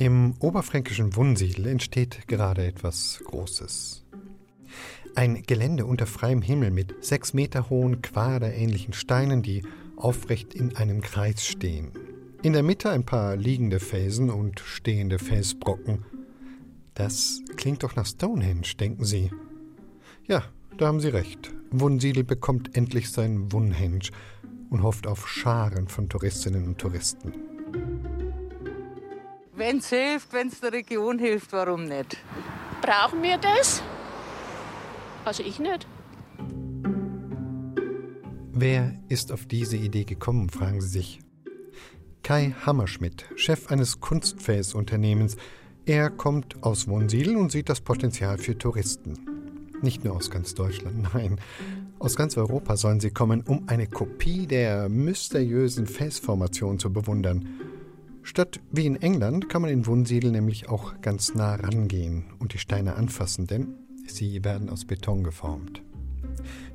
Im oberfränkischen Wunsiedel entsteht gerade etwas Großes. Ein Gelände unter freiem Himmel mit sechs Meter hohen quaderähnlichen Steinen, die aufrecht in einem Kreis stehen. In der Mitte ein paar liegende Felsen und stehende Felsbrocken. Das klingt doch nach Stonehenge, denken Sie. Ja, da haben Sie recht. Wunsiedel bekommt endlich sein Wunhenge und hofft auf Scharen von Touristinnen und Touristen. Wenn es hilft, wenn es der Region hilft, warum nicht? Brauchen wir das? Also ich nicht. Wer ist auf diese Idee gekommen, fragen Sie sich. Kai Hammerschmidt, Chef eines Kunstfäsunternehmens. Er kommt aus Wunsiedel und sieht das Potenzial für Touristen. Nicht nur aus ganz Deutschland, nein. Aus ganz Europa sollen sie kommen, um eine Kopie der mysteriösen Felsformation zu bewundern. Statt wie in England kann man in Wunsiedel nämlich auch ganz nah rangehen und die Steine anfassen, denn sie werden aus Beton geformt.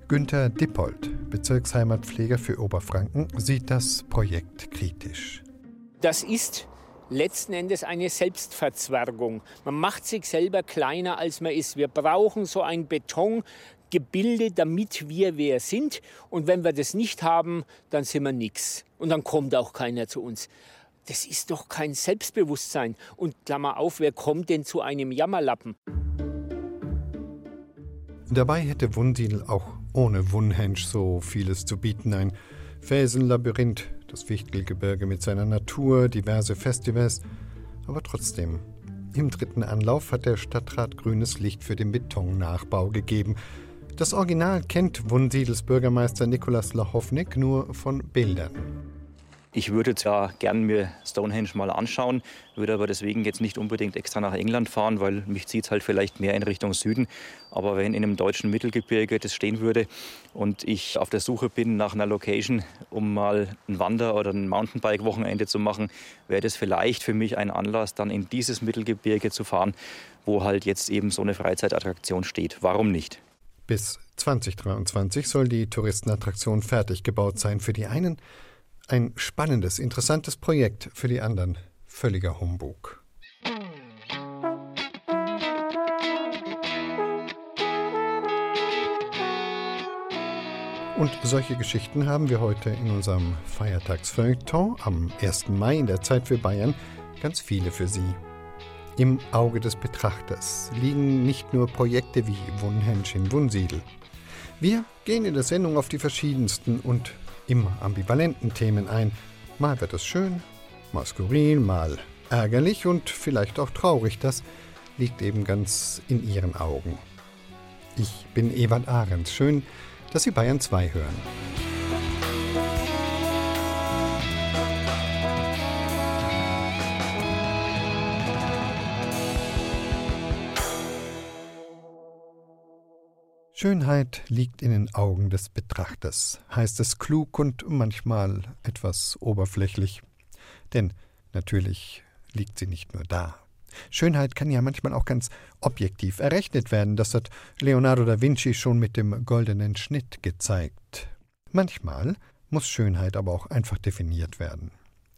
Günter Dippold, Bezirksheimatpfleger für Oberfranken, sieht das Projekt kritisch. Das ist letzten Endes eine Selbstverzwergung. Man macht sich selber kleiner, als man ist. Wir brauchen so ein Betongebilde, damit wir wer sind. Und wenn wir das nicht haben, dann sind wir nichts. Und dann kommt auch keiner zu uns. Das ist doch kein Selbstbewusstsein. Und Klammer auf, wer kommt denn zu einem Jammerlappen? Dabei hätte Wunsiedel auch ohne Wunhensch so vieles zu bieten. Ein Felsenlabyrinth, das Wichtelgebirge mit seiner Natur, diverse Festivals. Aber trotzdem, im dritten Anlauf hat der Stadtrat grünes Licht für den Betonnachbau gegeben. Das Original kennt Wunsiedels Bürgermeister Nikolaus Lachownik nur von Bildern. Ich würde zwar gern mir Stonehenge mal anschauen, würde aber deswegen jetzt nicht unbedingt extra nach England fahren, weil mich zieht es halt vielleicht mehr in Richtung Süden. Aber wenn in einem deutschen Mittelgebirge das stehen würde und ich auf der Suche bin nach einer Location, um mal ein Wander- oder ein Mountainbike-Wochenende zu machen, wäre das vielleicht für mich ein Anlass, dann in dieses Mittelgebirge zu fahren, wo halt jetzt eben so eine Freizeitattraktion steht. Warum nicht? Bis 2023 soll die Touristenattraktion fertig gebaut sein. Für die einen ein spannendes, interessantes Projekt für die anderen. Völliger Humbug. Und solche Geschichten haben wir heute in unserem Feiertagsfeuilleton am 1. Mai in der Zeit für Bayern ganz viele für Sie. Im Auge des Betrachters liegen nicht nur Projekte wie Wunhensch in Wunsiedel. Wir gehen in der Sendung auf die verschiedensten und immer ambivalenten Themen ein. Mal wird es schön, mal skurril, mal ärgerlich und vielleicht auch traurig. Das liegt eben ganz in Ihren Augen. Ich bin Ewald Ahrens. Schön, dass Sie Bayern 2 hören. Schönheit liegt in den Augen des Betrachters, heißt es klug und manchmal etwas oberflächlich. Denn natürlich liegt sie nicht nur da. Schönheit kann ja manchmal auch ganz objektiv errechnet werden. Das hat Leonardo da Vinci schon mit dem goldenen Schnitt gezeigt. Manchmal muss Schönheit aber auch einfach definiert werden.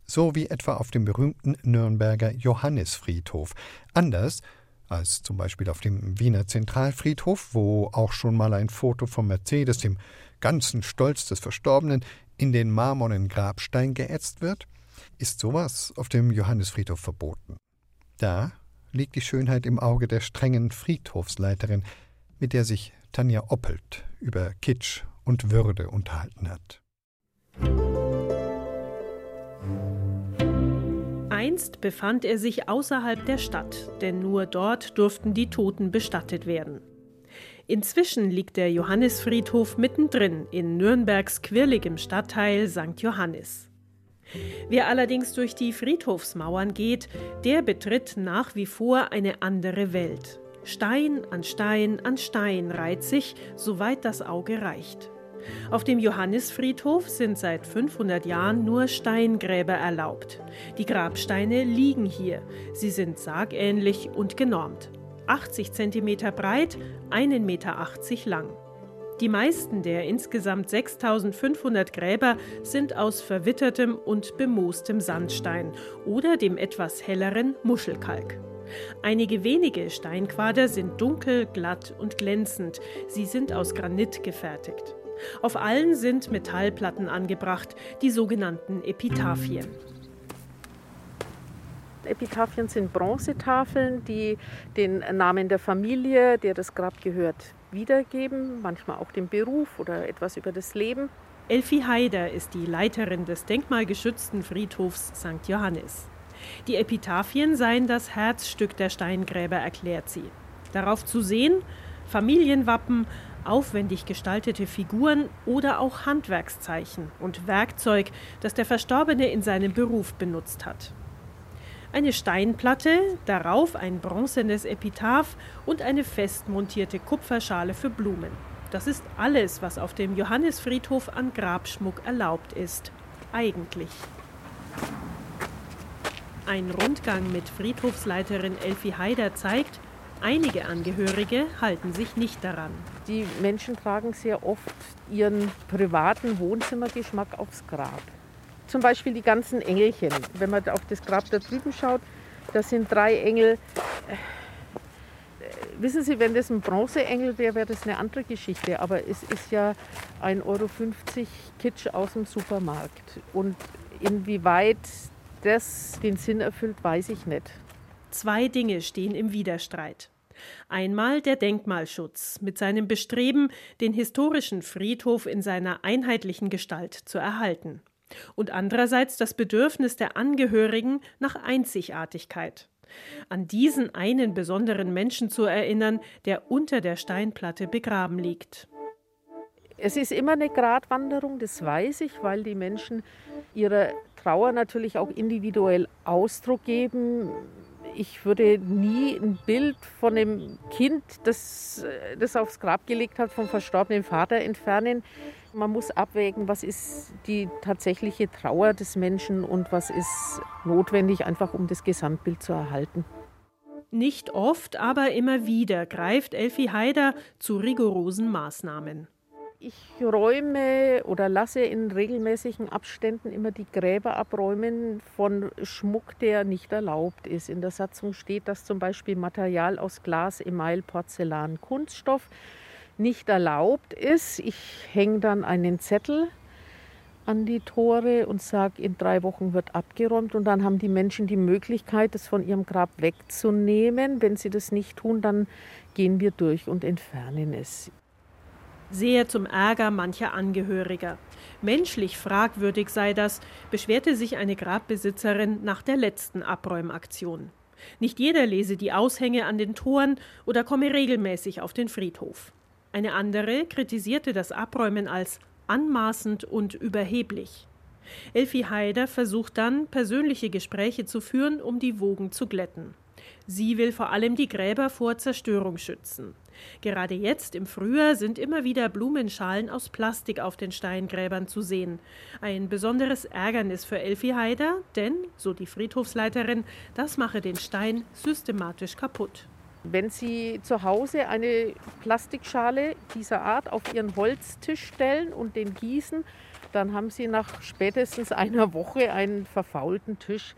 So wie etwa auf dem berühmten Nürnberger Johannisfriedhof. Anders als zum Beispiel auf dem Wiener Zentralfriedhof, wo auch schon mal ein Foto von Mercedes, dem ganzen Stolz des Verstorbenen, in den marmornen Grabstein geätzt wird, ist sowas auf dem Johannisfriedhof verboten. Da liegt die Schönheit im Auge der strengen Friedhofsleiterin, mit der sich Tanja Oppelt über Kitsch und Würde unterhalten hat. Einst befand er sich außerhalb der Stadt, denn nur dort durften die Toten bestattet werden. Inzwischen liegt der Johannisfriedhof mittendrin in Nürnbergs quirligem Stadtteil St. Johannis. Wer allerdings durch die Friedhofsmauern geht, der betritt nach wie vor eine andere Welt. Stein an Stein an Stein reiht sich, soweit das Auge reicht. Auf dem Johannisfriedhof sind seit 500 Jahren nur Steingräber erlaubt. Die Grabsteine liegen hier. Sie sind sargähnlich und genormt. 80 cm breit, 1,80 Meter lang. Die meisten der insgesamt 6500 Gräber sind aus verwittertem und bemoostem Sandstein oder dem etwas helleren Muschelkalk. Einige wenige Steinquader sind dunkel, glatt und glänzend. Sie sind aus Granit gefertigt. Auf allen sind Metallplatten angebracht, die sogenannten Epitaphien. Epitaphien sind Bronzetafeln, die den Namen der Familie, der das Grab gehört, wiedergeben, manchmal auch den Beruf oder etwas über das Leben. Elfi Haider ist die Leiterin des denkmalgeschützten Friedhofs St. Johannes. Die Epitaphien seien das Herzstück der Steingräber, erklärt sie. Darauf zu sehen Familienwappen, aufwendig gestaltete Figuren oder auch Handwerkszeichen und Werkzeug, das der Verstorbene in seinem Beruf benutzt hat eine Steinplatte, darauf ein bronzenes Epitaph und eine festmontierte Kupferschale für Blumen. Das ist alles, was auf dem Johannisfriedhof an Grabschmuck erlaubt ist. Eigentlich. Ein Rundgang mit Friedhofsleiterin Elfi Haider zeigt, einige Angehörige halten sich nicht daran. Die Menschen tragen sehr oft ihren privaten Wohnzimmergeschmack aufs Grab. Zum Beispiel die ganzen Engelchen. Wenn man auf das Grab da drüben schaut, da sind drei Engel. Äh, wissen Sie, wenn das ein Bronzeengel wäre, wäre das eine andere Geschichte. Aber es ist ja 1,50 Euro Kitsch aus dem Supermarkt. Und inwieweit das den Sinn erfüllt, weiß ich nicht. Zwei Dinge stehen im Widerstreit. Einmal der Denkmalschutz mit seinem Bestreben, den historischen Friedhof in seiner einheitlichen Gestalt zu erhalten und andererseits das Bedürfnis der Angehörigen nach Einzigartigkeit. An diesen einen besonderen Menschen zu erinnern, der unter der Steinplatte begraben liegt. Es ist immer eine Gratwanderung, das weiß ich, weil die Menschen ihrer Trauer natürlich auch individuell Ausdruck geben ich würde nie ein Bild von einem Kind, das das aufs Grab gelegt hat, vom verstorbenen Vater entfernen. Man muss abwägen, was ist die tatsächliche Trauer des Menschen und was ist notwendig, einfach um das Gesamtbild zu erhalten. Nicht oft, aber immer wieder greift Elfi Haider zu rigorosen Maßnahmen. Ich räume oder lasse in regelmäßigen Abständen immer die Gräber abräumen von Schmuck, der nicht erlaubt ist. In der Satzung steht, dass zum Beispiel Material aus Glas, Email, Porzellan, Kunststoff nicht erlaubt ist. Ich hänge dann einen Zettel an die Tore und sage, in drei Wochen wird abgeräumt und dann haben die Menschen die Möglichkeit, das von ihrem Grab wegzunehmen. Wenn sie das nicht tun, dann gehen wir durch und entfernen es sehr zum Ärger mancher Angehöriger. Menschlich fragwürdig sei das, beschwerte sich eine Grabbesitzerin nach der letzten Abräumaktion. Nicht jeder lese die Aushänge an den Toren oder komme regelmäßig auf den Friedhof. Eine andere kritisierte das Abräumen als anmaßend und überheblich. Elfi Haider versucht dann, persönliche Gespräche zu führen, um die Wogen zu glätten. Sie will vor allem die Gräber vor Zerstörung schützen. Gerade jetzt im Frühjahr sind immer wieder Blumenschalen aus Plastik auf den Steingräbern zu sehen. Ein besonderes Ärgernis für Elfi Haider, denn, so die Friedhofsleiterin, das mache den Stein systematisch kaputt. Wenn Sie zu Hause eine Plastikschale dieser Art auf Ihren Holztisch stellen und den gießen, dann haben Sie nach spätestens einer Woche einen verfaulten Tisch.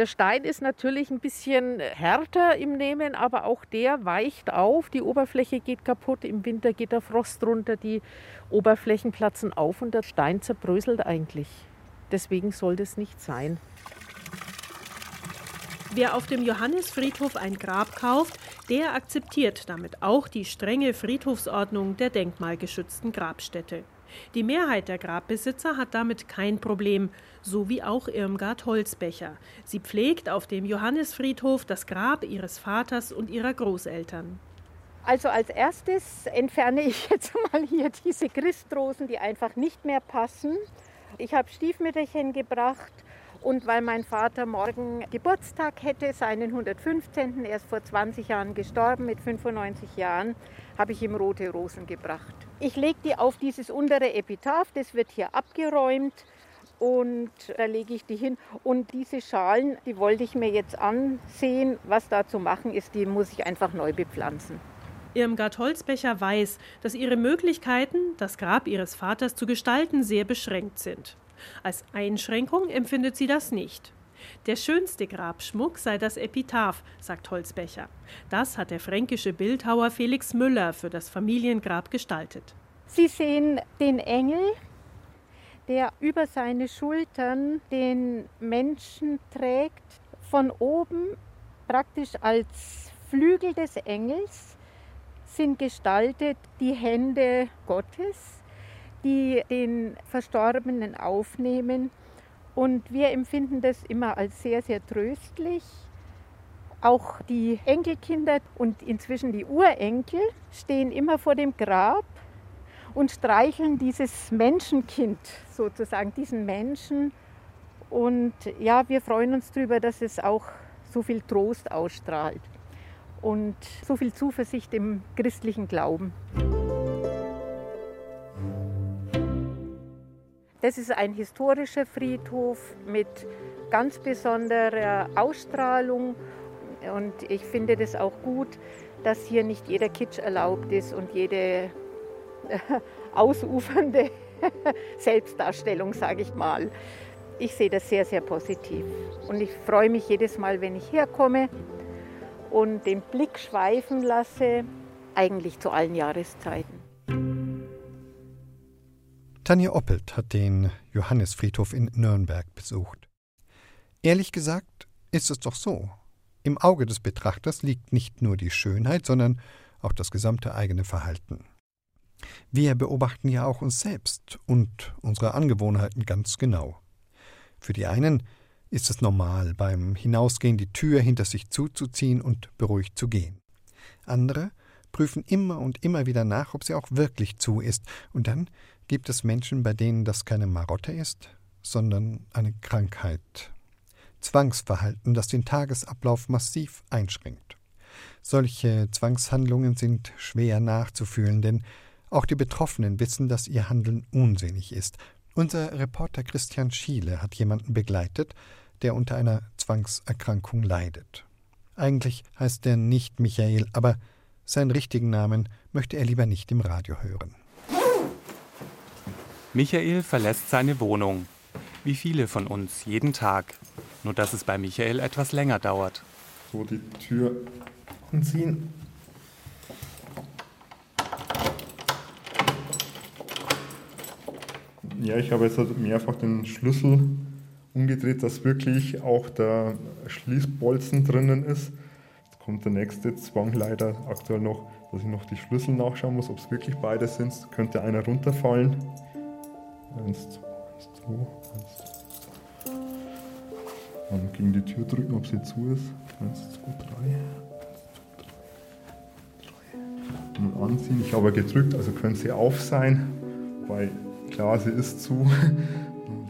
Der Stein ist natürlich ein bisschen härter im Nehmen, aber auch der weicht auf. Die Oberfläche geht kaputt. Im Winter geht der Frost runter, die Oberflächen platzen auf und der Stein zerbröselt eigentlich. Deswegen soll das nicht sein. Wer auf dem Johannisfriedhof ein Grab kauft, der akzeptiert damit auch die strenge Friedhofsordnung der denkmalgeschützten Grabstätte. Die Mehrheit der Grabbesitzer hat damit kein Problem, so wie auch Irmgard Holzbecher. Sie pflegt auf dem Johannisfriedhof das Grab ihres Vaters und ihrer Großeltern. Also als erstes entferne ich jetzt mal hier diese Christrosen, die einfach nicht mehr passen. Ich habe Stiefmütterchen gebracht und weil mein Vater morgen Geburtstag hätte, seinen 115. Er ist vor 20 Jahren gestorben mit 95 Jahren, habe ich ihm rote Rosen gebracht. Ich lege die auf dieses untere Epitaph, das wird hier abgeräumt und da lege ich die hin. Und diese Schalen, die wollte ich mir jetzt ansehen, was da zu machen ist, die muss ich einfach neu bepflanzen. Irmgard Holzbecher weiß, dass ihre Möglichkeiten, das Grab ihres Vaters zu gestalten, sehr beschränkt sind. Als Einschränkung empfindet sie das nicht. Der schönste Grabschmuck sei das Epitaph, sagt Holzbecher. Das hat der fränkische Bildhauer Felix Müller für das Familiengrab gestaltet. Sie sehen den Engel, der über seine Schultern den Menschen trägt, von oben praktisch als Flügel des Engels sind gestaltet die Hände Gottes, die den Verstorbenen aufnehmen und wir empfinden das immer als sehr, sehr tröstlich. Auch die Enkelkinder und inzwischen die Urenkel stehen immer vor dem Grab und streicheln dieses Menschenkind sozusagen, diesen Menschen. Und ja, wir freuen uns darüber, dass es auch so viel Trost ausstrahlt und so viel Zuversicht im christlichen Glauben. Das ist ein historischer Friedhof mit ganz besonderer Ausstrahlung und ich finde das auch gut, dass hier nicht jeder Kitsch erlaubt ist und jede äh, ausufernde Selbstdarstellung, sage ich mal. Ich sehe das sehr, sehr positiv und ich freue mich jedes Mal, wenn ich herkomme und den Blick schweifen lasse, eigentlich zu allen Jahreszeiten. Tanja Oppelt hat den Johannesfriedhof in Nürnberg besucht. Ehrlich gesagt ist es doch so. Im Auge des Betrachters liegt nicht nur die Schönheit, sondern auch das gesamte eigene Verhalten. Wir beobachten ja auch uns selbst und unsere Angewohnheiten ganz genau. Für die einen ist es normal, beim Hinausgehen die Tür hinter sich zuzuziehen und beruhigt zu gehen. Andere prüfen immer und immer wieder nach, ob sie auch wirklich zu ist, und dann Gibt es Menschen, bei denen das keine Marotte ist, sondern eine Krankheit? Zwangsverhalten, das den Tagesablauf massiv einschränkt. Solche Zwangshandlungen sind schwer nachzufühlen, denn auch die Betroffenen wissen, dass ihr Handeln unsinnig ist. Unser Reporter Christian Schiele hat jemanden begleitet, der unter einer Zwangserkrankung leidet. Eigentlich heißt er nicht Michael, aber seinen richtigen Namen möchte er lieber nicht im Radio hören. Michael verlässt seine Wohnung. Wie viele von uns jeden Tag. Nur dass es bei Michael etwas länger dauert. So die Tür anziehen. Ja, ich habe jetzt halt mehrfach den Schlüssel umgedreht, dass wirklich auch der Schließbolzen drinnen ist. Jetzt kommt der nächste Zwang leider aktuell noch, dass ich noch die Schlüssel nachschauen muss, ob es wirklich beide sind. Könnte einer runterfallen. Eins, zwei, eins, zwei, eins, zwei. Und gegen die Tür drücken, ob sie zu ist. Eins, zwei, drei. Und anziehen. Ich habe gedrückt, also können sie auf sein, weil klar, sie ist zu.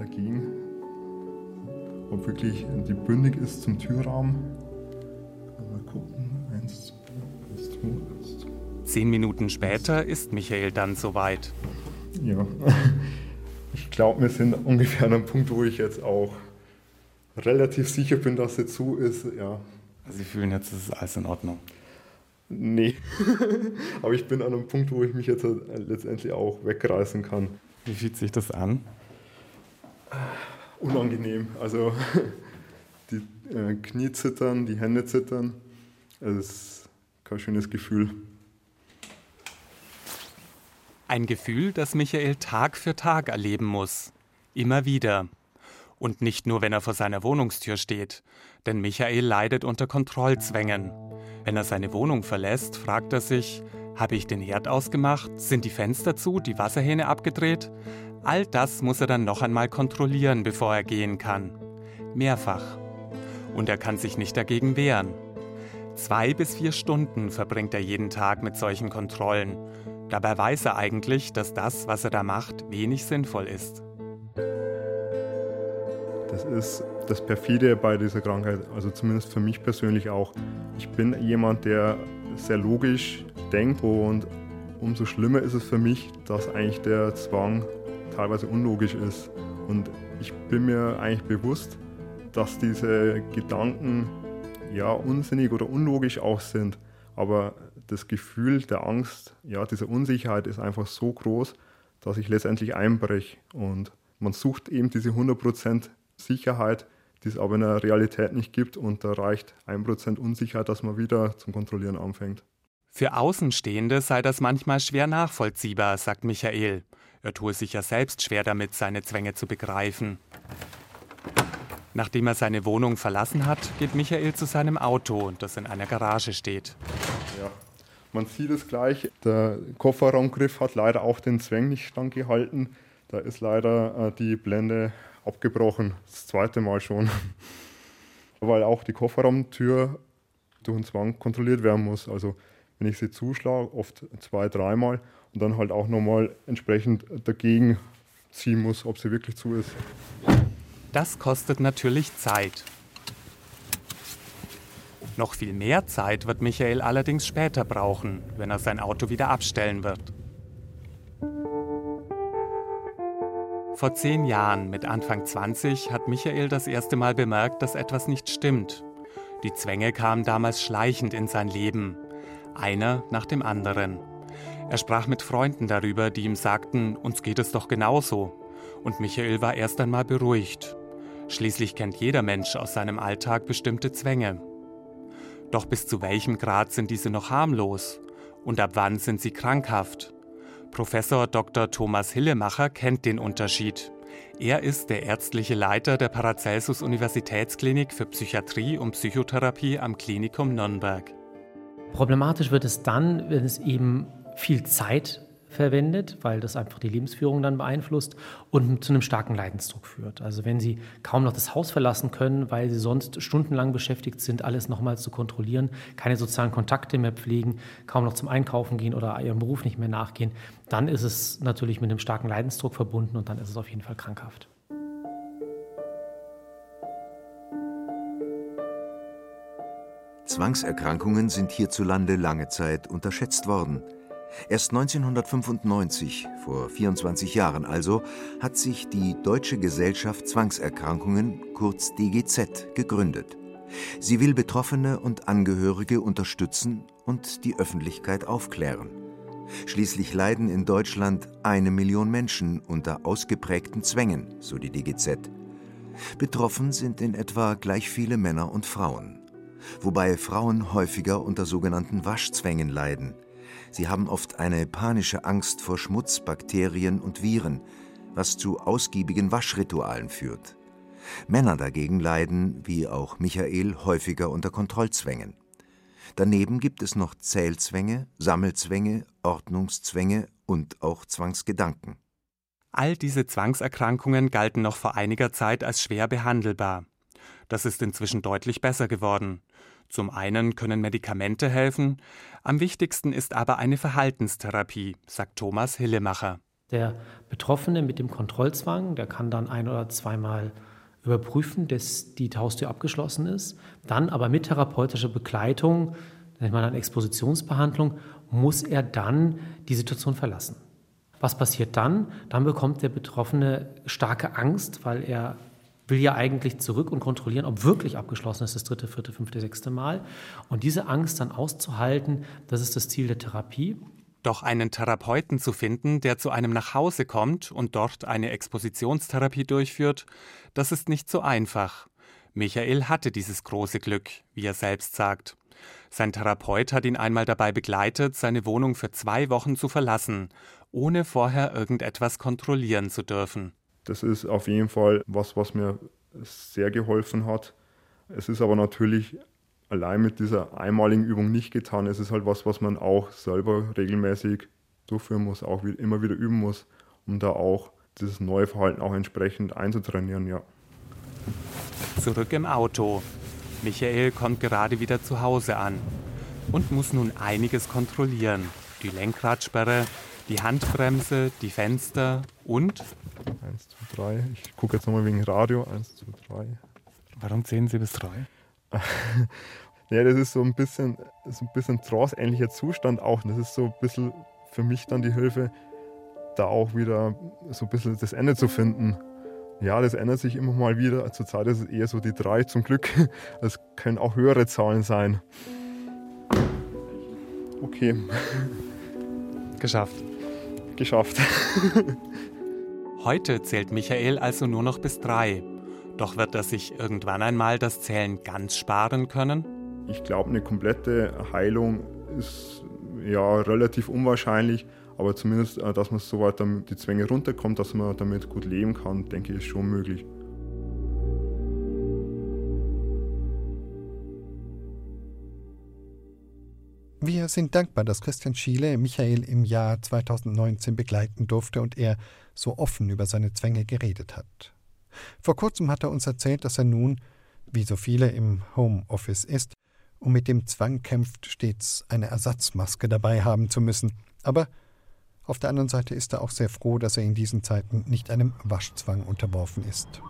dagegen. Ob wirklich die bündig ist zum Türrahmen. Mal gucken. Eins, zwei, eins, zwei, eins, zwei. Zehn Minuten später ist Michael dann soweit. Ja. Ich glaube, wir sind ungefähr an einem Punkt, wo ich jetzt auch relativ sicher bin, dass sie zu ist. Ja. Also Sie fühlen jetzt, es ist alles in Ordnung? Nee. Aber ich bin an einem Punkt, wo ich mich jetzt letztendlich auch wegreißen kann. Wie fühlt sich das an? Unangenehm. Also die äh, Knie zittern, die Hände zittern. Es ist kein schönes Gefühl. Ein Gefühl, das Michael Tag für Tag erleben muss. Immer wieder. Und nicht nur, wenn er vor seiner Wohnungstür steht. Denn Michael leidet unter Kontrollzwängen. Wenn er seine Wohnung verlässt, fragt er sich, habe ich den Herd ausgemacht? Sind die Fenster zu? Die Wasserhähne abgedreht? All das muss er dann noch einmal kontrollieren, bevor er gehen kann. Mehrfach. Und er kann sich nicht dagegen wehren. Zwei bis vier Stunden verbringt er jeden Tag mit solchen Kontrollen. Dabei weiß er eigentlich, dass das, was er da macht, wenig sinnvoll ist. Das ist das Perfide bei dieser Krankheit, also zumindest für mich persönlich auch. Ich bin jemand, der sehr logisch denkt und umso schlimmer ist es für mich, dass eigentlich der Zwang teilweise unlogisch ist. Und ich bin mir eigentlich bewusst, dass diese Gedanken ja unsinnig oder unlogisch auch sind. Aber das Gefühl der Angst, ja, dieser Unsicherheit ist einfach so groß, dass ich letztendlich einbreche. Und man sucht eben diese 100% Sicherheit, die es aber in der Realität nicht gibt. Und da reicht 1% Unsicherheit, dass man wieder zum Kontrollieren anfängt. Für Außenstehende sei das manchmal schwer nachvollziehbar, sagt Michael. Er tue sich ja selbst schwer damit, seine Zwänge zu begreifen. Nachdem er seine Wohnung verlassen hat, geht Michael zu seinem Auto, das in einer Garage steht. Ja, man sieht es gleich. Der Kofferraumgriff hat leider auch den Zwang nicht standgehalten. Da ist leider äh, die Blende abgebrochen. Das zweite Mal schon. Weil auch die Kofferraumtür durch den Zwang kontrolliert werden muss. Also wenn ich sie zuschlage, oft zwei, dreimal und dann halt auch nochmal entsprechend dagegen ziehen muss, ob sie wirklich zu ist. Das kostet natürlich Zeit. Noch viel mehr Zeit wird Michael allerdings später brauchen, wenn er sein Auto wieder abstellen wird. Vor zehn Jahren, mit Anfang 20, hat Michael das erste Mal bemerkt, dass etwas nicht stimmt. Die Zwänge kamen damals schleichend in sein Leben, einer nach dem anderen. Er sprach mit Freunden darüber, die ihm sagten, uns geht es doch genauso. Und Michael war erst einmal beruhigt. Schließlich kennt jeder Mensch aus seinem Alltag bestimmte Zwänge. Doch bis zu welchem Grad sind diese noch harmlos? Und ab wann sind sie krankhaft? Professor Dr. Thomas Hillemacher kennt den Unterschied. Er ist der ärztliche Leiter der Paracelsus Universitätsklinik für Psychiatrie und Psychotherapie am Klinikum Nürnberg. Problematisch wird es dann, wenn es eben viel Zeit verwendet, weil das einfach die Lebensführung dann beeinflusst und zu einem starken Leidensdruck führt. Also wenn Sie kaum noch das Haus verlassen können, weil Sie sonst stundenlang beschäftigt sind, alles nochmals zu kontrollieren, keine sozialen Kontakte mehr pflegen, kaum noch zum Einkaufen gehen oder Ihrem Beruf nicht mehr nachgehen, dann ist es natürlich mit einem starken Leidensdruck verbunden und dann ist es auf jeden Fall krankhaft. Zwangserkrankungen sind hierzulande lange Zeit unterschätzt worden. Erst 1995, vor 24 Jahren also, hat sich die Deutsche Gesellschaft Zwangserkrankungen, kurz DGZ, gegründet. Sie will Betroffene und Angehörige unterstützen und die Öffentlichkeit aufklären. Schließlich leiden in Deutschland eine Million Menschen unter ausgeprägten Zwängen, so die DGZ. Betroffen sind in etwa gleich viele Männer und Frauen wobei Frauen häufiger unter sogenannten Waschzwängen leiden. Sie haben oft eine panische Angst vor Schmutz, Bakterien und Viren, was zu ausgiebigen Waschritualen führt. Männer dagegen leiden, wie auch Michael, häufiger unter Kontrollzwängen. Daneben gibt es noch Zählzwänge, Sammelzwänge, Ordnungszwänge und auch Zwangsgedanken. All diese Zwangserkrankungen galten noch vor einiger Zeit als schwer behandelbar. Das ist inzwischen deutlich besser geworden. Zum einen können Medikamente helfen, am wichtigsten ist aber eine Verhaltenstherapie, sagt Thomas Hillemacher. Der Betroffene mit dem Kontrollzwang, der kann dann ein oder zweimal überprüfen, dass die Haustür abgeschlossen ist. Dann aber mit therapeutischer Begleitung, nennt man dann Expositionsbehandlung, muss er dann die Situation verlassen. Was passiert dann? Dann bekommt der Betroffene starke Angst, weil er will ja eigentlich zurück und kontrollieren, ob wirklich abgeschlossen ist das dritte, vierte, fünfte, sechste Mal. Und diese Angst dann auszuhalten, das ist das Ziel der Therapie. Doch einen Therapeuten zu finden, der zu einem nach Hause kommt und dort eine Expositionstherapie durchführt, das ist nicht so einfach. Michael hatte dieses große Glück, wie er selbst sagt. Sein Therapeut hat ihn einmal dabei begleitet, seine Wohnung für zwei Wochen zu verlassen, ohne vorher irgendetwas kontrollieren zu dürfen. Das ist auf jeden Fall was, was mir sehr geholfen hat. Es ist aber natürlich allein mit dieser einmaligen Übung nicht getan. Es ist halt was, was man auch selber regelmäßig durchführen muss, auch immer wieder üben muss, um da auch dieses neue Verhalten auch entsprechend einzutrainieren, ja. Zurück im Auto. Michael kommt gerade wieder zu Hause an und muss nun einiges kontrollieren. Die Lenkradsperre, die Handbremse, die Fenster und 1, 2, 3. Ich gucke jetzt nochmal wegen Radio. 1, 2, 3. Warum zählen Sie bis 3? ja, das ist so ein bisschen, so ein bisschen trance-ähnlicher Zustand auch. das ist so ein bisschen für mich dann die Hilfe, da auch wieder so ein bisschen das Ende zu finden. Ja, das ändert sich immer mal wieder. Zurzeit ist es eher so die 3 zum Glück. Es können auch höhere Zahlen sein. Okay. Geschafft. Geschafft. Heute zählt Michael also nur noch bis drei. Doch wird er sich irgendwann einmal das Zählen ganz sparen können? Ich glaube, eine komplette Heilung ist ja relativ unwahrscheinlich, aber zumindest, äh, dass man so weit die Zwänge runterkommt, dass man damit gut leben kann, denke ich, ist schon möglich. Sind dankbar, dass Christian Schiele Michael im Jahr 2019 begleiten durfte und er so offen über seine Zwänge geredet hat. Vor kurzem hat er uns erzählt, dass er nun, wie so viele im Homeoffice ist, und mit dem Zwang kämpft, stets eine Ersatzmaske dabei haben zu müssen. Aber auf der anderen Seite ist er auch sehr froh, dass er in diesen Zeiten nicht einem Waschzwang unterworfen ist.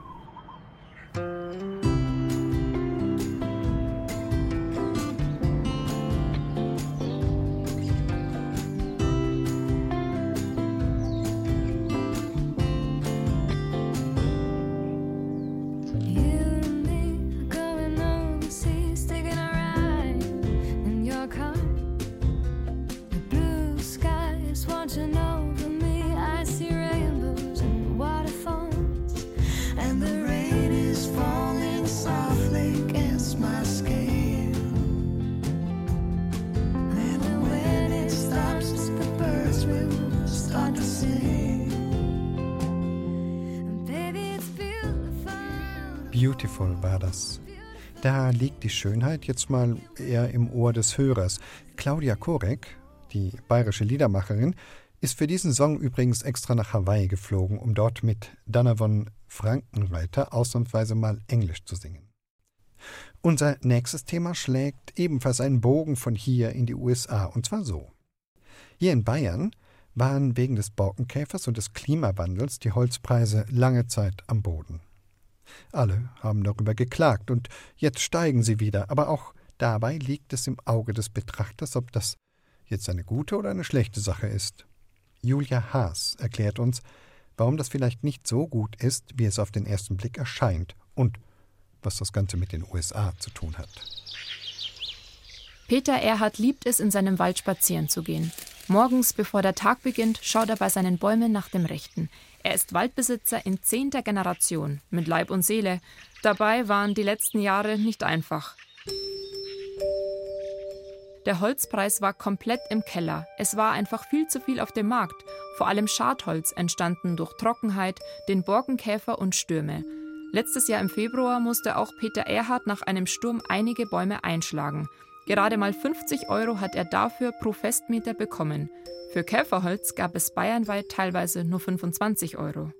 Beautiful war das. Da liegt die Schönheit jetzt mal eher im Ohr des Hörers. Claudia Korek, die bayerische Liedermacherin, ist für diesen Song übrigens extra nach Hawaii geflogen, um dort mit Donovan Frankenreiter ausnahmsweise mal Englisch zu singen. Unser nächstes Thema schlägt ebenfalls einen Bogen von hier in die USA, und zwar so. Hier in Bayern waren wegen des Borkenkäfers und des Klimawandels die Holzpreise lange Zeit am Boden. Alle haben darüber geklagt, und jetzt steigen sie wieder, aber auch dabei liegt es im Auge des Betrachters, ob das jetzt eine gute oder eine schlechte Sache ist. Julia Haas erklärt uns, warum das vielleicht nicht so gut ist, wie es auf den ersten Blick erscheint und was das Ganze mit den USA zu tun hat. Peter Erhard liebt es, in seinem Wald spazieren zu gehen. Morgens, bevor der Tag beginnt, schaut er bei seinen Bäumen nach dem Rechten. Er ist Waldbesitzer in zehnter Generation, mit Leib und Seele. Dabei waren die letzten Jahre nicht einfach. Der Holzpreis war komplett im Keller. Es war einfach viel zu viel auf dem Markt. Vor allem Schadholz entstanden durch Trockenheit, den Borkenkäfer und Stürme. Letztes Jahr im Februar musste auch Peter Erhard nach einem Sturm einige Bäume einschlagen. Gerade mal 50 Euro hat er dafür pro Festmeter bekommen. Für Käferholz gab es bayernweit teilweise nur 25 Euro.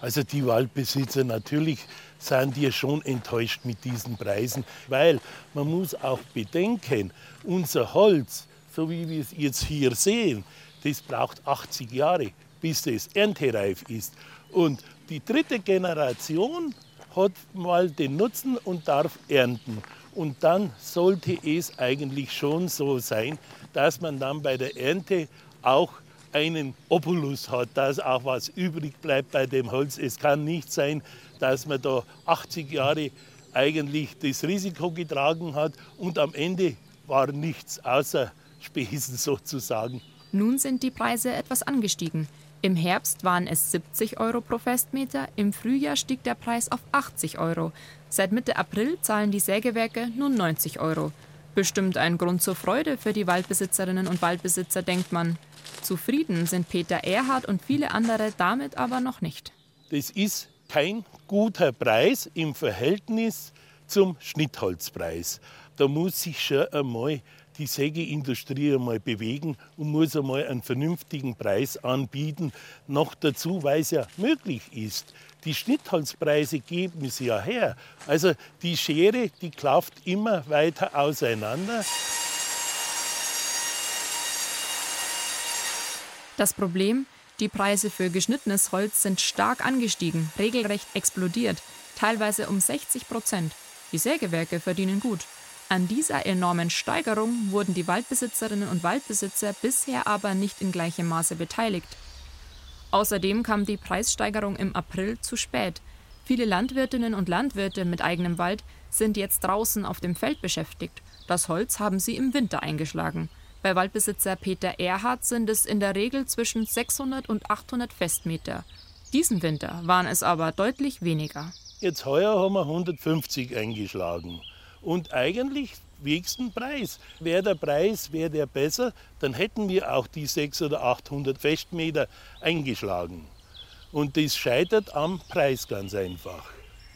Also die Waldbesitzer natürlich sind die schon enttäuscht mit diesen Preisen, weil man muss auch bedenken, unser Holz, so wie wir es jetzt hier sehen, das braucht 80 Jahre, bis es erntereif ist. Und die dritte Generation hat mal den Nutzen und darf ernten. Und dann sollte es eigentlich schon so sein, dass man dann bei der Ernte auch einen Opulus hat, dass auch was übrig bleibt bei dem Holz. Es kann nicht sein, dass man da 80 Jahre eigentlich das Risiko getragen hat und am Ende war nichts außer Spesen sozusagen. Nun sind die Preise etwas angestiegen. Im Herbst waren es 70 Euro pro Festmeter, im Frühjahr stieg der Preis auf 80 Euro. Seit Mitte April zahlen die Sägewerke nun 90 Euro. Bestimmt ein Grund zur Freude für die Waldbesitzerinnen und Waldbesitzer, denkt man. Zufrieden sind Peter Erhard und viele andere damit aber noch nicht. Das ist kein guter Preis im Verhältnis zum Schnittholzpreis. Da muss sich schon einmal die Sägeindustrie einmal bewegen und muss einmal einen vernünftigen Preis anbieten. Noch dazu, weil es ja möglich ist. Die Schnittholzpreise geben es ja her. Also die Schere, die klafft immer weiter auseinander. Das Problem, die Preise für geschnittenes Holz sind stark angestiegen, regelrecht explodiert, teilweise um 60 Prozent. Die Sägewerke verdienen gut. An dieser enormen Steigerung wurden die Waldbesitzerinnen und Waldbesitzer bisher aber nicht in gleichem Maße beteiligt. Außerdem kam die Preissteigerung im April zu spät. Viele Landwirtinnen und Landwirte mit eigenem Wald sind jetzt draußen auf dem Feld beschäftigt. Das Holz haben sie im Winter eingeschlagen. Bei Waldbesitzer Peter Erhardt sind es in der Regel zwischen 600 und 800 Festmeter. Diesen Winter waren es aber deutlich weniger. Jetzt heuer haben wir 150 eingeschlagen. Und eigentlich wenigsten Preis. Wäre der Preis, wäre der besser, dann hätten wir auch die 600 oder 800 Festmeter eingeschlagen. Und das scheitert am Preis ganz einfach.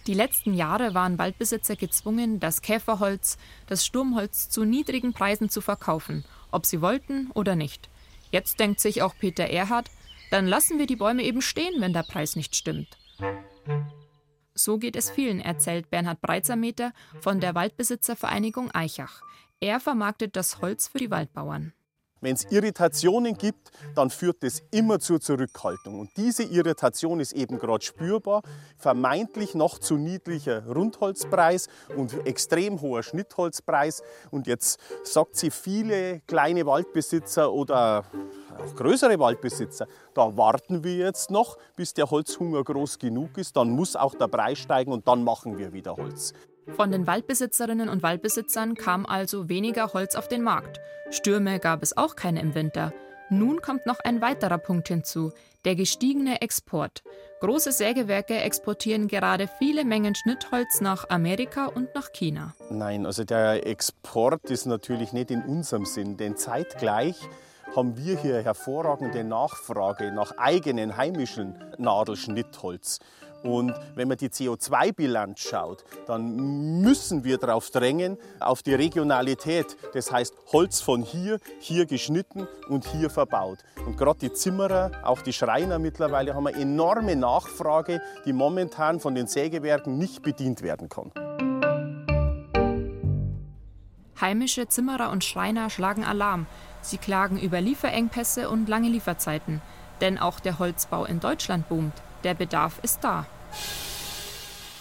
Die letzten Jahre waren Waldbesitzer gezwungen, das Käferholz, das Sturmholz zu niedrigen Preisen zu verkaufen, ob sie wollten oder nicht. Jetzt denkt sich auch Peter Erhardt, dann lassen wir die Bäume eben stehen, wenn der Preis nicht stimmt. So geht es vielen, erzählt Bernhard Breitsermeter von der Waldbesitzervereinigung Eichach. Er vermarktet das Holz für die Waldbauern. Wenn es Irritationen gibt, dann führt das immer zur Zurückhaltung. Und diese Irritation ist eben gerade spürbar. Vermeintlich noch zu niedriger Rundholzpreis und extrem hoher Schnittholzpreis. Und jetzt sagt sie viele kleine Waldbesitzer oder auch größere Waldbesitzer, da warten wir jetzt noch, bis der Holzhunger groß genug ist. Dann muss auch der Preis steigen und dann machen wir wieder Holz. Von den Waldbesitzerinnen und Waldbesitzern kam also weniger Holz auf den Markt. Stürme gab es auch keine im Winter. Nun kommt noch ein weiterer Punkt hinzu, der gestiegene Export. Große Sägewerke exportieren gerade viele Mengen Schnittholz nach Amerika und nach China. Nein, also der Export ist natürlich nicht in unserem Sinn, denn zeitgleich haben wir hier hervorragende Nachfrage nach eigenen heimischen Nadelschnittholz. Und wenn man die CO2-Bilanz schaut, dann müssen wir darauf drängen, auf die Regionalität. Das heißt, Holz von hier, hier geschnitten und hier verbaut. Und gerade die Zimmerer, auch die Schreiner mittlerweile, haben eine enorme Nachfrage, die momentan von den Sägewerken nicht bedient werden kann. Heimische Zimmerer und Schreiner schlagen Alarm. Sie klagen über Lieferengpässe und lange Lieferzeiten. Denn auch der Holzbau in Deutschland boomt. Der Bedarf ist da.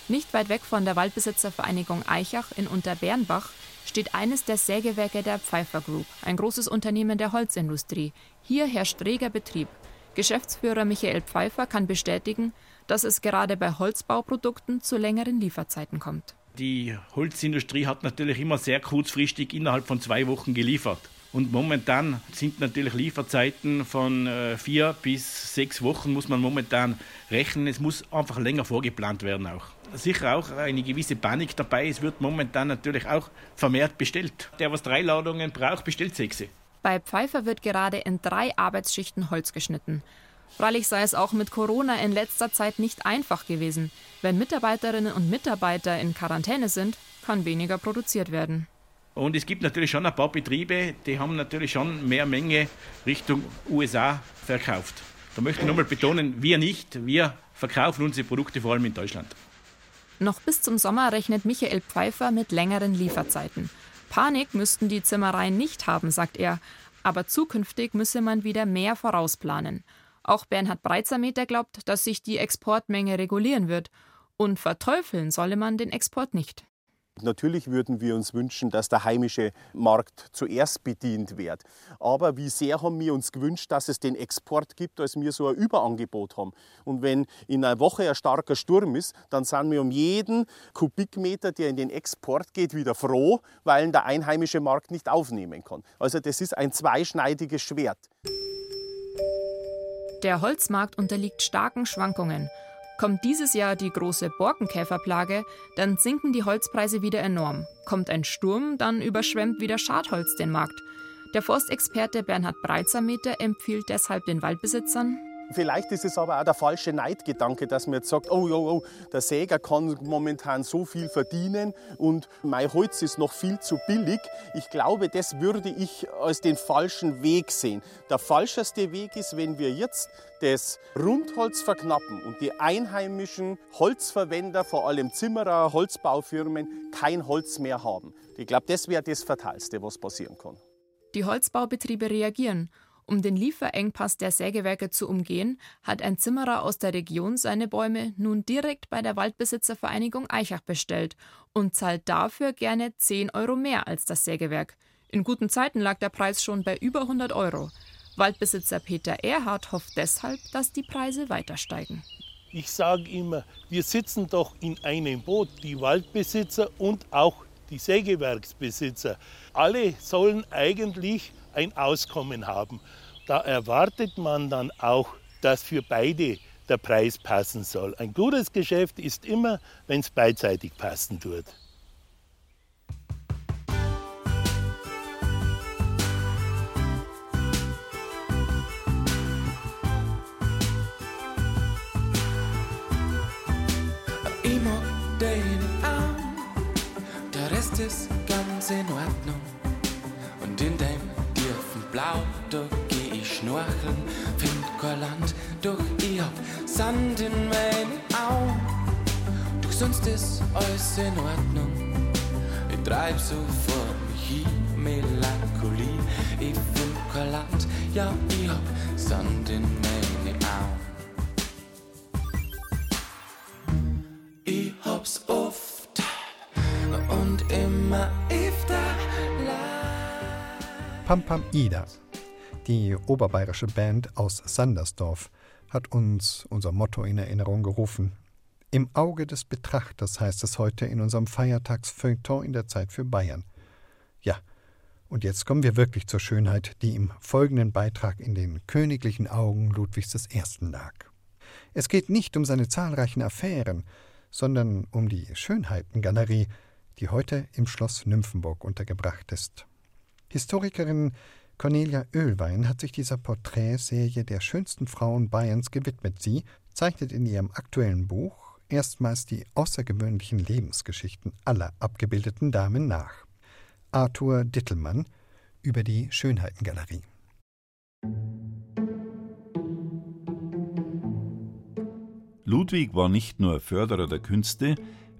Nicht weit weg von der Waldbesitzervereinigung Eichach in Unterbernbach steht eines der Sägewerke der Pfeiffer Group, ein großes Unternehmen der Holzindustrie. Hier herrscht reger Betrieb. Geschäftsführer Michael Pfeiffer kann bestätigen, dass es gerade bei Holzbauprodukten zu längeren Lieferzeiten kommt. Die Holzindustrie hat natürlich immer sehr kurzfristig innerhalb von zwei Wochen geliefert. Und momentan sind natürlich Lieferzeiten von äh, vier bis sechs Wochen, muss man momentan rechnen. Es muss einfach länger vorgeplant werden auch. Sicher auch eine gewisse Panik dabei. Es wird momentan natürlich auch vermehrt bestellt. Der, was drei Ladungen braucht, bestellt sechs. Bei Pfeiffer wird gerade in drei Arbeitsschichten Holz geschnitten. Freilich sei es auch mit Corona in letzter Zeit nicht einfach gewesen. Wenn Mitarbeiterinnen und Mitarbeiter in Quarantäne sind, kann weniger produziert werden. Und es gibt natürlich schon ein paar Betriebe, die haben natürlich schon mehr Menge Richtung USA verkauft. Da möchte ich nochmal betonen, wir nicht. Wir verkaufen unsere Produkte vor allem in Deutschland. Noch bis zum Sommer rechnet Michael Pfeiffer mit längeren Lieferzeiten. Panik müssten die Zimmereien nicht haben, sagt er. Aber zukünftig müsse man wieder mehr vorausplanen. Auch Bernhard Breitsermeter glaubt, dass sich die Exportmenge regulieren wird. Und verteufeln solle man den Export nicht. Natürlich würden wir uns wünschen, dass der heimische Markt zuerst bedient wird. Aber wie sehr haben wir uns gewünscht, dass es den Export gibt, als wir so ein Überangebot haben. Und wenn in einer Woche ein starker Sturm ist, dann sind wir um jeden Kubikmeter, der in den Export geht, wieder froh, weil der einheimische Markt nicht aufnehmen kann. Also das ist ein zweischneidiges Schwert. Der Holzmarkt unterliegt starken Schwankungen. Kommt dieses Jahr die große Borkenkäferplage, dann sinken die Holzpreise wieder enorm. Kommt ein Sturm, dann überschwemmt wieder Schadholz den Markt. Der Forstexperte Bernhard Breitsermeter empfiehlt deshalb den Waldbesitzern, Vielleicht ist es aber auch der falsche Neidgedanke, dass man jetzt sagt, oh, oh, oh, der Säger kann momentan so viel verdienen und mein Holz ist noch viel zu billig. Ich glaube, das würde ich als den falschen Weg sehen. Der falscheste Weg ist, wenn wir jetzt das Rundholz verknappen und die einheimischen Holzverwender, vor allem Zimmerer, Holzbaufirmen, kein Holz mehr haben. Ich glaube, das wäre das Fatalste, was passieren kann. Die Holzbaubetriebe reagieren um den Lieferengpass der Sägewerke zu umgehen, hat ein Zimmerer aus der Region seine Bäume nun direkt bei der Waldbesitzervereinigung Eichach bestellt und zahlt dafür gerne 10 Euro mehr als das Sägewerk. In guten Zeiten lag der Preis schon bei über 100 Euro. Waldbesitzer Peter Erhardt hofft deshalb, dass die Preise weiter steigen. Ich sage immer, wir sitzen doch in einem Boot, die Waldbesitzer und auch die Sägewerksbesitzer. Alle sollen eigentlich ein Auskommen haben. Da erwartet man dann auch, dass für beide der Preis passen soll. Ein gutes Geschäft ist immer, wenn es beidseitig passen tut. Immer den Arm, der Rest ist ganz in Ordnung. Und in dem tiefen Blau, ich schnorcheln, find kein Land, doch ich hab Sand in meinen Augen. Doch sonst ist alles in Ordnung. Ich treib so vor mich hin, Melancholie. Ich find kein Land, ja, ich hab Sand in meinen Augen. Ich hab's oft und immer öfter. Pam Pam Ida. Die oberbayerische Band aus Sandersdorf hat uns unser Motto in Erinnerung gerufen. Im Auge des Betrachters heißt es heute in unserem Feiertagsfeuilleton in der Zeit für Bayern. Ja, und jetzt kommen wir wirklich zur Schönheit, die im folgenden Beitrag in den königlichen Augen Ludwigs I. lag. Es geht nicht um seine zahlreichen Affären, sondern um die Schönheitengalerie, die heute im Schloss Nymphenburg untergebracht ist. Historikerin Cornelia Oehlwein hat sich dieser Porträtserie der schönsten Frauen Bayerns gewidmet. Sie zeichnet in ihrem aktuellen Buch erstmals die außergewöhnlichen Lebensgeschichten aller abgebildeten Damen nach. Arthur Dittelmann über die Schönheitengalerie. Ludwig war nicht nur Förderer der Künste,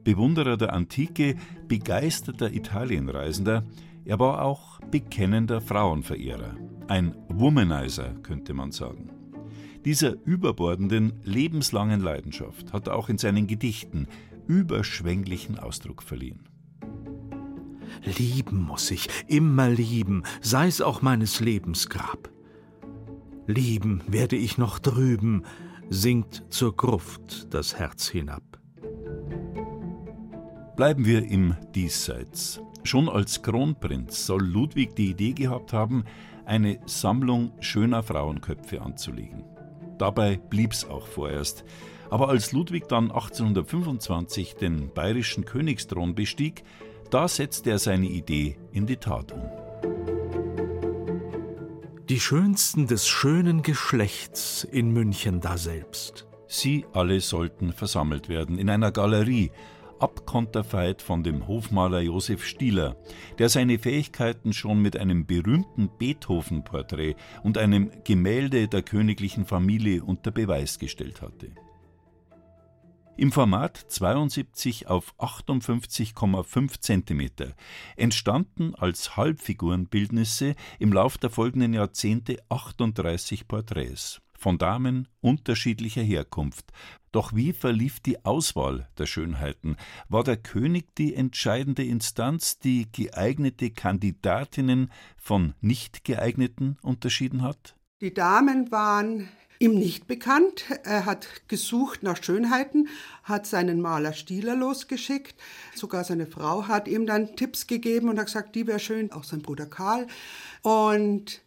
Bewunderer der Antike, begeisterter Italienreisender, er war auch bekennender Frauenverehrer, ein Womanizer könnte man sagen. Dieser überbordenden, lebenslangen Leidenschaft hat er auch in seinen Gedichten überschwänglichen Ausdruck verliehen. Lieben muss ich, immer lieben, sei's auch meines Lebens Grab. Lieben werde ich noch drüben, sinkt zur Gruft das Herz hinab. Bleiben wir im Diesseits. Schon als Kronprinz soll Ludwig die Idee gehabt haben, eine Sammlung schöner Frauenköpfe anzulegen. Dabei blieb's auch vorerst. Aber als Ludwig dann 1825 den bayerischen Königsthron bestieg, da setzte er seine Idee in die Tat um. Die schönsten des schönen Geschlechts in München daselbst. Sie alle sollten versammelt werden in einer Galerie, abkonterfeit von dem Hofmaler Josef Stieler, der seine Fähigkeiten schon mit einem berühmten Beethoven-Porträt und einem Gemälde der königlichen Familie unter Beweis gestellt hatte. Im Format 72 auf 58,5 cm entstanden als Halbfigurenbildnisse im Lauf der folgenden Jahrzehnte 38 Porträts von Damen unterschiedlicher Herkunft. Doch wie verlief die Auswahl der Schönheiten? War der König die entscheidende Instanz, die geeignete Kandidatinnen von nicht geeigneten unterschieden hat? Die Damen waren ihm nicht bekannt. Er hat gesucht nach Schönheiten, hat seinen Maler Stieler losgeschickt. Sogar seine Frau hat ihm dann Tipps gegeben und hat gesagt, die wäre schön, auch sein Bruder Karl. Und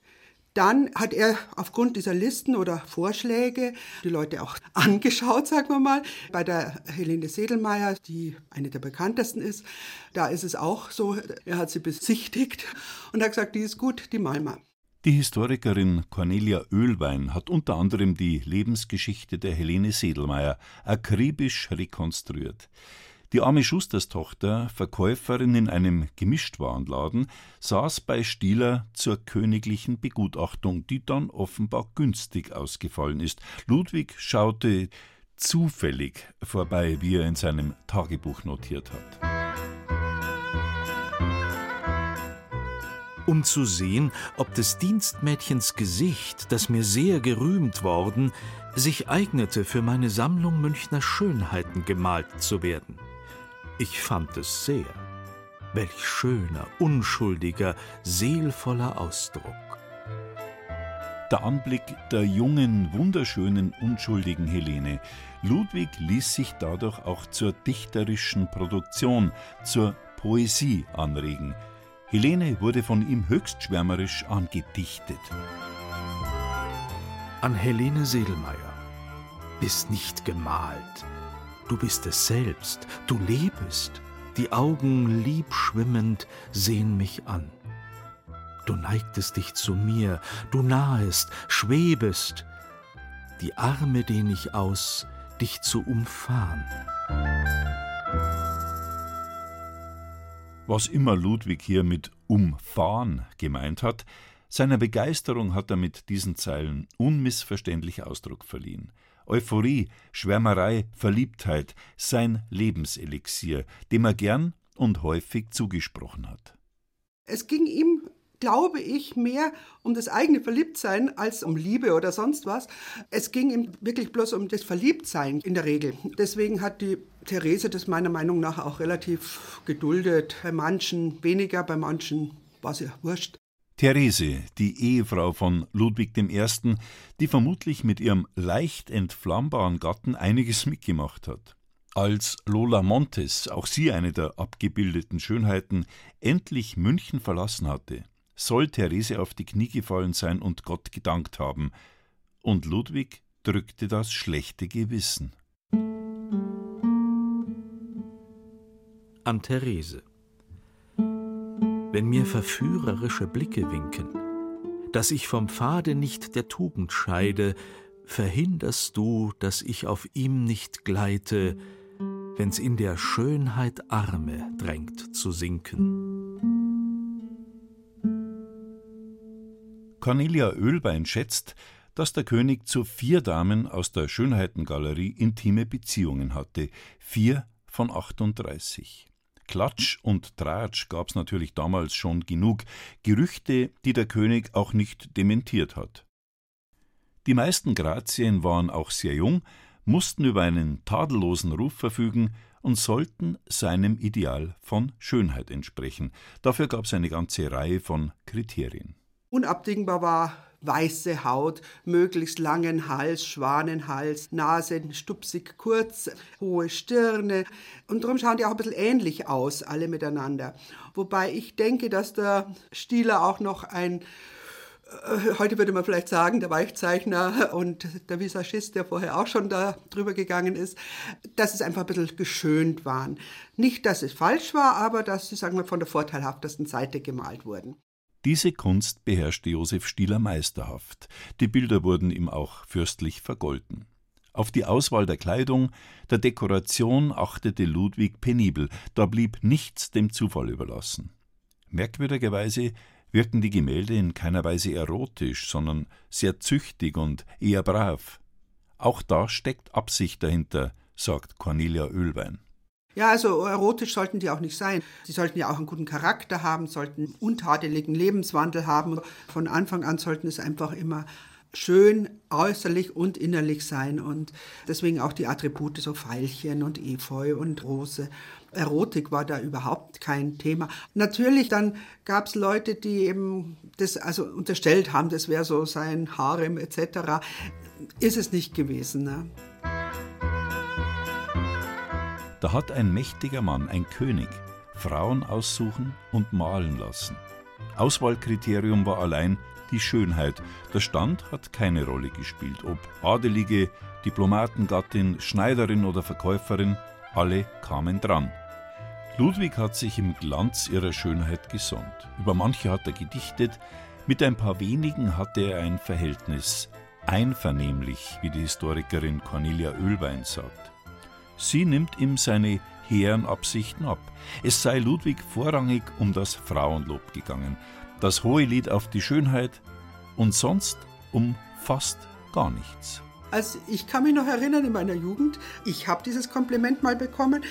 dann hat er aufgrund dieser Listen oder Vorschläge die Leute auch angeschaut, sagen wir mal. Bei der Helene Sedelmeier, die eine der bekanntesten ist, da ist es auch so, er hat sie besichtigt und hat gesagt, die ist gut, die wir. Die Historikerin Cornelia Oehlwein hat unter anderem die Lebensgeschichte der Helene Sedelmeier akribisch rekonstruiert. Die arme Schusterstochter, Verkäuferin in einem Gemischtwarenladen, saß bei Stieler zur königlichen Begutachtung, die dann offenbar günstig ausgefallen ist. Ludwig schaute zufällig vorbei, wie er in seinem Tagebuch notiert hat. um zu sehen, ob des Dienstmädchens Gesicht, das mir sehr gerühmt worden, sich eignete, für meine Sammlung Münchner Schönheiten gemalt zu werden. Ich fand es sehr. Welch schöner, unschuldiger, seelvoller Ausdruck. Der Anblick der jungen, wunderschönen, unschuldigen Helene. Ludwig ließ sich dadurch auch zur dichterischen Produktion, zur Poesie anregen. Helene wurde von ihm höchst schwärmerisch angedichtet. An Helene Sedelmeier. Bist nicht gemalt. Du bist es selbst. Du lebst. Die Augen liebschwimmend sehen mich an. Du neigtest dich zu mir, du nahest, schwebest. Die Arme dehn ich aus, dich zu umfahren. Was immer Ludwig hier mit umfahren gemeint hat, seiner Begeisterung hat er mit diesen Zeilen unmissverständlich Ausdruck verliehen. Euphorie, Schwärmerei, Verliebtheit, sein Lebenselixier, dem er gern und häufig zugesprochen hat. Es ging ihm glaube ich, mehr um das eigene Verliebtsein als um Liebe oder sonst was. Es ging ihm wirklich bloß um das Verliebtsein in der Regel. Deswegen hat die Therese das meiner Meinung nach auch relativ geduldet. Bei manchen weniger, bei manchen war sie wurscht. Therese, die Ehefrau von Ludwig I., die vermutlich mit ihrem leicht entflammbaren Gatten einiges mitgemacht hat. Als Lola Montes, auch sie eine der abgebildeten Schönheiten, endlich München verlassen hatte, soll Therese auf die Knie gefallen sein und Gott gedankt haben, und Ludwig drückte das schlechte Gewissen. An Therese. Wenn mir verführerische Blicke winken, dass ich vom Pfade nicht der Tugend scheide, verhinderst du, dass ich auf ihm nicht gleite, wenn's in der Schönheit Arme drängt zu sinken. Cornelia Ölbein schätzt, dass der König zu vier Damen aus der Schönheitengalerie intime Beziehungen hatte, vier von 38. Klatsch und Tratsch gab's natürlich damals schon genug, Gerüchte, die der König auch nicht dementiert hat. Die meisten Grazien waren auch sehr jung, mussten über einen tadellosen Ruf verfügen und sollten seinem Ideal von Schönheit entsprechen. Dafür gab's eine ganze Reihe von Kriterien. Unabdingbar war weiße Haut, möglichst langen Hals, Schwanenhals, Nase stupsig kurz, hohe Stirne. Und darum schauen die auch ein bisschen ähnlich aus, alle miteinander. Wobei ich denke, dass der Stieler auch noch ein äh, heute würde man vielleicht sagen, der Weichzeichner und der Visagist, der vorher auch schon da drüber gegangen ist, dass es einfach ein bisschen geschönt waren. Nicht, dass es falsch war, aber dass sie, sagen wir, von der vorteilhaftesten Seite gemalt wurden. Diese Kunst beherrschte Josef Stieler meisterhaft. Die Bilder wurden ihm auch fürstlich vergolten. Auf die Auswahl der Kleidung, der Dekoration achtete Ludwig penibel, da blieb nichts dem Zufall überlassen. Merkwürdigerweise wirken die Gemälde in keiner Weise erotisch, sondern sehr züchtig und eher brav. Auch da steckt Absicht dahinter, sagt Cornelia Ölwein. Ja, also erotisch sollten die auch nicht sein. Sie sollten ja auch einen guten Charakter haben, sollten untadeligen Lebenswandel haben. Von Anfang an sollten es einfach immer schön äußerlich und innerlich sein und deswegen auch die Attribute so Veilchen und Efeu und Rose. Erotik war da überhaupt kein Thema. Natürlich dann gab es Leute, die eben das also unterstellt haben, das wäre so sein Harem etc. Ist es nicht gewesen. Ne? Da hat ein mächtiger Mann, ein König, Frauen aussuchen und malen lassen. Auswahlkriterium war allein die Schönheit. Der Stand hat keine Rolle gespielt, ob Adelige, Diplomatengattin, Schneiderin oder Verkäuferin, alle kamen dran. Ludwig hat sich im Glanz ihrer Schönheit gesonnt. Über manche hat er gedichtet, mit ein paar wenigen hatte er ein Verhältnis, einvernehmlich, wie die Historikerin Cornelia Ölwein sagt. Sie nimmt ihm seine hehren Absichten ab. Es sei Ludwig vorrangig um das Frauenlob gegangen, das hohe Lied auf die Schönheit und sonst um fast gar nichts. Also ich kann mich noch erinnern in meiner Jugend, ich habe dieses Kompliment mal bekommen,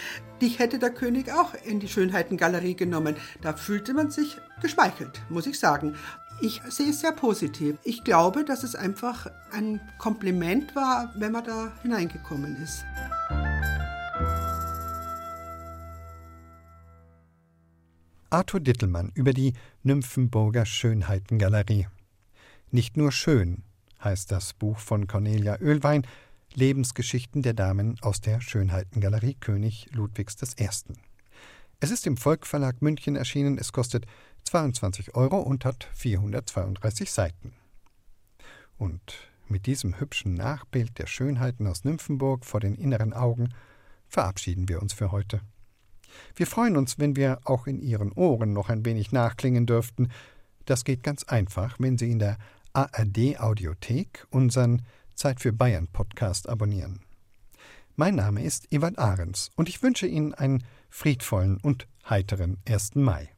dich hätte der König auch in die Schönheitengalerie genommen. Da fühlte man sich geschmeichelt, muss ich sagen. Ich sehe es sehr positiv. Ich glaube, dass es einfach ein Kompliment war, wenn man da hineingekommen ist. Arthur Dittelmann über die Nymphenburger Schönheitengalerie. Nicht nur schön heißt das Buch von Cornelia Oehlwein, Lebensgeschichten der Damen aus der Schönheitengalerie König Ludwigs I. Es ist im Volkverlag München erschienen, es kostet 22 Euro und hat 432 Seiten. Und mit diesem hübschen Nachbild der Schönheiten aus Nymphenburg vor den inneren Augen verabschieden wir uns für heute. Wir freuen uns, wenn wir auch in Ihren Ohren noch ein wenig nachklingen dürften. Das geht ganz einfach, wenn Sie in der ARD Audiothek unseren Zeit für Bayern Podcast abonnieren. Mein Name ist Ewald Ahrens und ich wünsche Ihnen einen friedvollen und heiteren 1. Mai.